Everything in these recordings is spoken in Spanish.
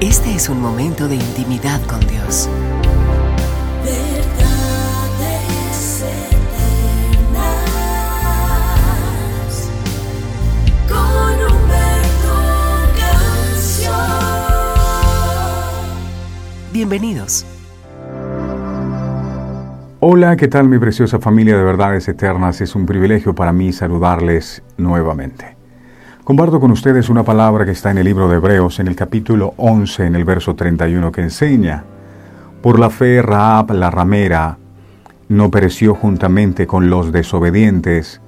Este es un momento de intimidad con Dios. Verdades eternas con Humberto Canción. Bienvenidos. Hola, ¿qué tal mi preciosa familia de verdades eternas? Es un privilegio para mí saludarles nuevamente. Comparto con ustedes una palabra que está en el libro de Hebreos, en el capítulo 11, en el verso 31, que enseña, Por la fe Raab la ramera no pereció juntamente con los desobedientes,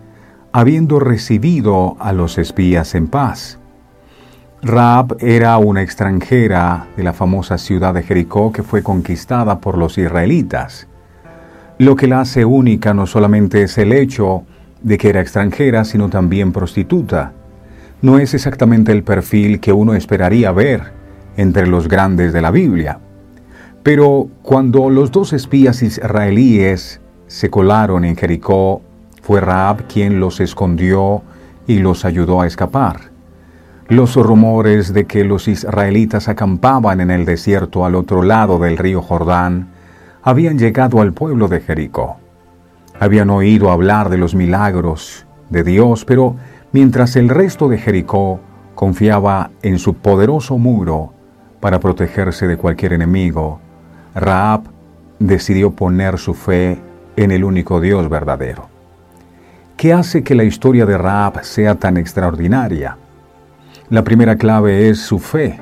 habiendo recibido a los espías en paz. Raab era una extranjera de la famosa ciudad de Jericó que fue conquistada por los israelitas. Lo que la hace única no solamente es el hecho de que era extranjera, sino también prostituta no es exactamente el perfil que uno esperaría ver entre los grandes de la Biblia. Pero cuando los dos espías israelíes se colaron en Jericó, fue Raab quien los escondió y los ayudó a escapar. Los rumores de que los israelitas acampaban en el desierto al otro lado del río Jordán habían llegado al pueblo de Jericó. Habían oído hablar de los milagros de Dios, pero mientras el resto de Jericó confiaba en su poderoso muro para protegerse de cualquier enemigo, Raab decidió poner su fe en el único Dios verdadero. ¿Qué hace que la historia de Raab sea tan extraordinaria? La primera clave es su fe.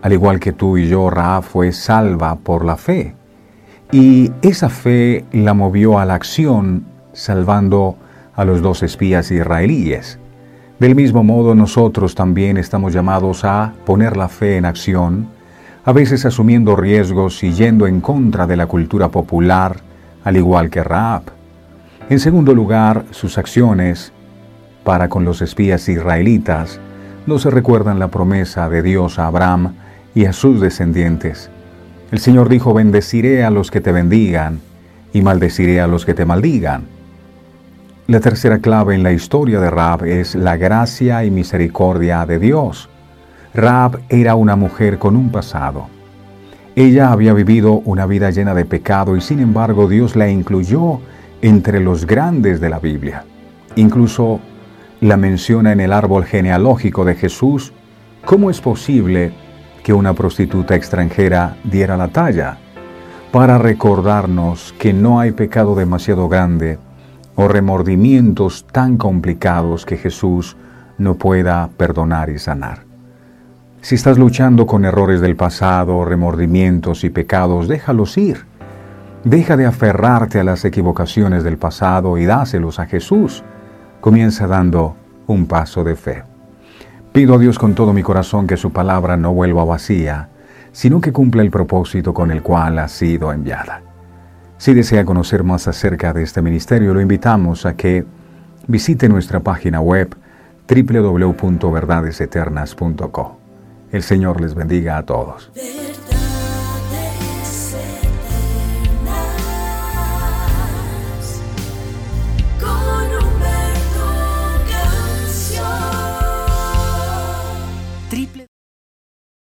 Al igual que tú y yo, Raab fue salva por la fe. Y esa fe la movió a la acción, salvando a los dos espías israelíes. Del mismo modo, nosotros también estamos llamados a poner la fe en acción, a veces asumiendo riesgos y yendo en contra de la cultura popular, al igual que Raab. En segundo lugar, sus acciones para con los espías israelitas no se recuerdan la promesa de Dios a Abraham y a sus descendientes. El Señor dijo, bendeciré a los que te bendigan y maldeciré a los que te maldigan. La tercera clave en la historia de Raab es la gracia y misericordia de Dios. Raab era una mujer con un pasado. Ella había vivido una vida llena de pecado y sin embargo Dios la incluyó entre los grandes de la Biblia. Incluso la menciona en el árbol genealógico de Jesús. ¿Cómo es posible que una prostituta extranjera diera la talla? Para recordarnos que no hay pecado demasiado grande o remordimientos tan complicados que Jesús no pueda perdonar y sanar. Si estás luchando con errores del pasado, remordimientos y pecados, déjalos ir. Deja de aferrarte a las equivocaciones del pasado y dáselos a Jesús. Comienza dando un paso de fe. Pido a Dios con todo mi corazón que su palabra no vuelva vacía, sino que cumpla el propósito con el cual ha sido enviada. Si desea conocer más acerca de este ministerio, lo invitamos a que visite nuestra página web www.verdadeseternas.co. El Señor les bendiga a todos.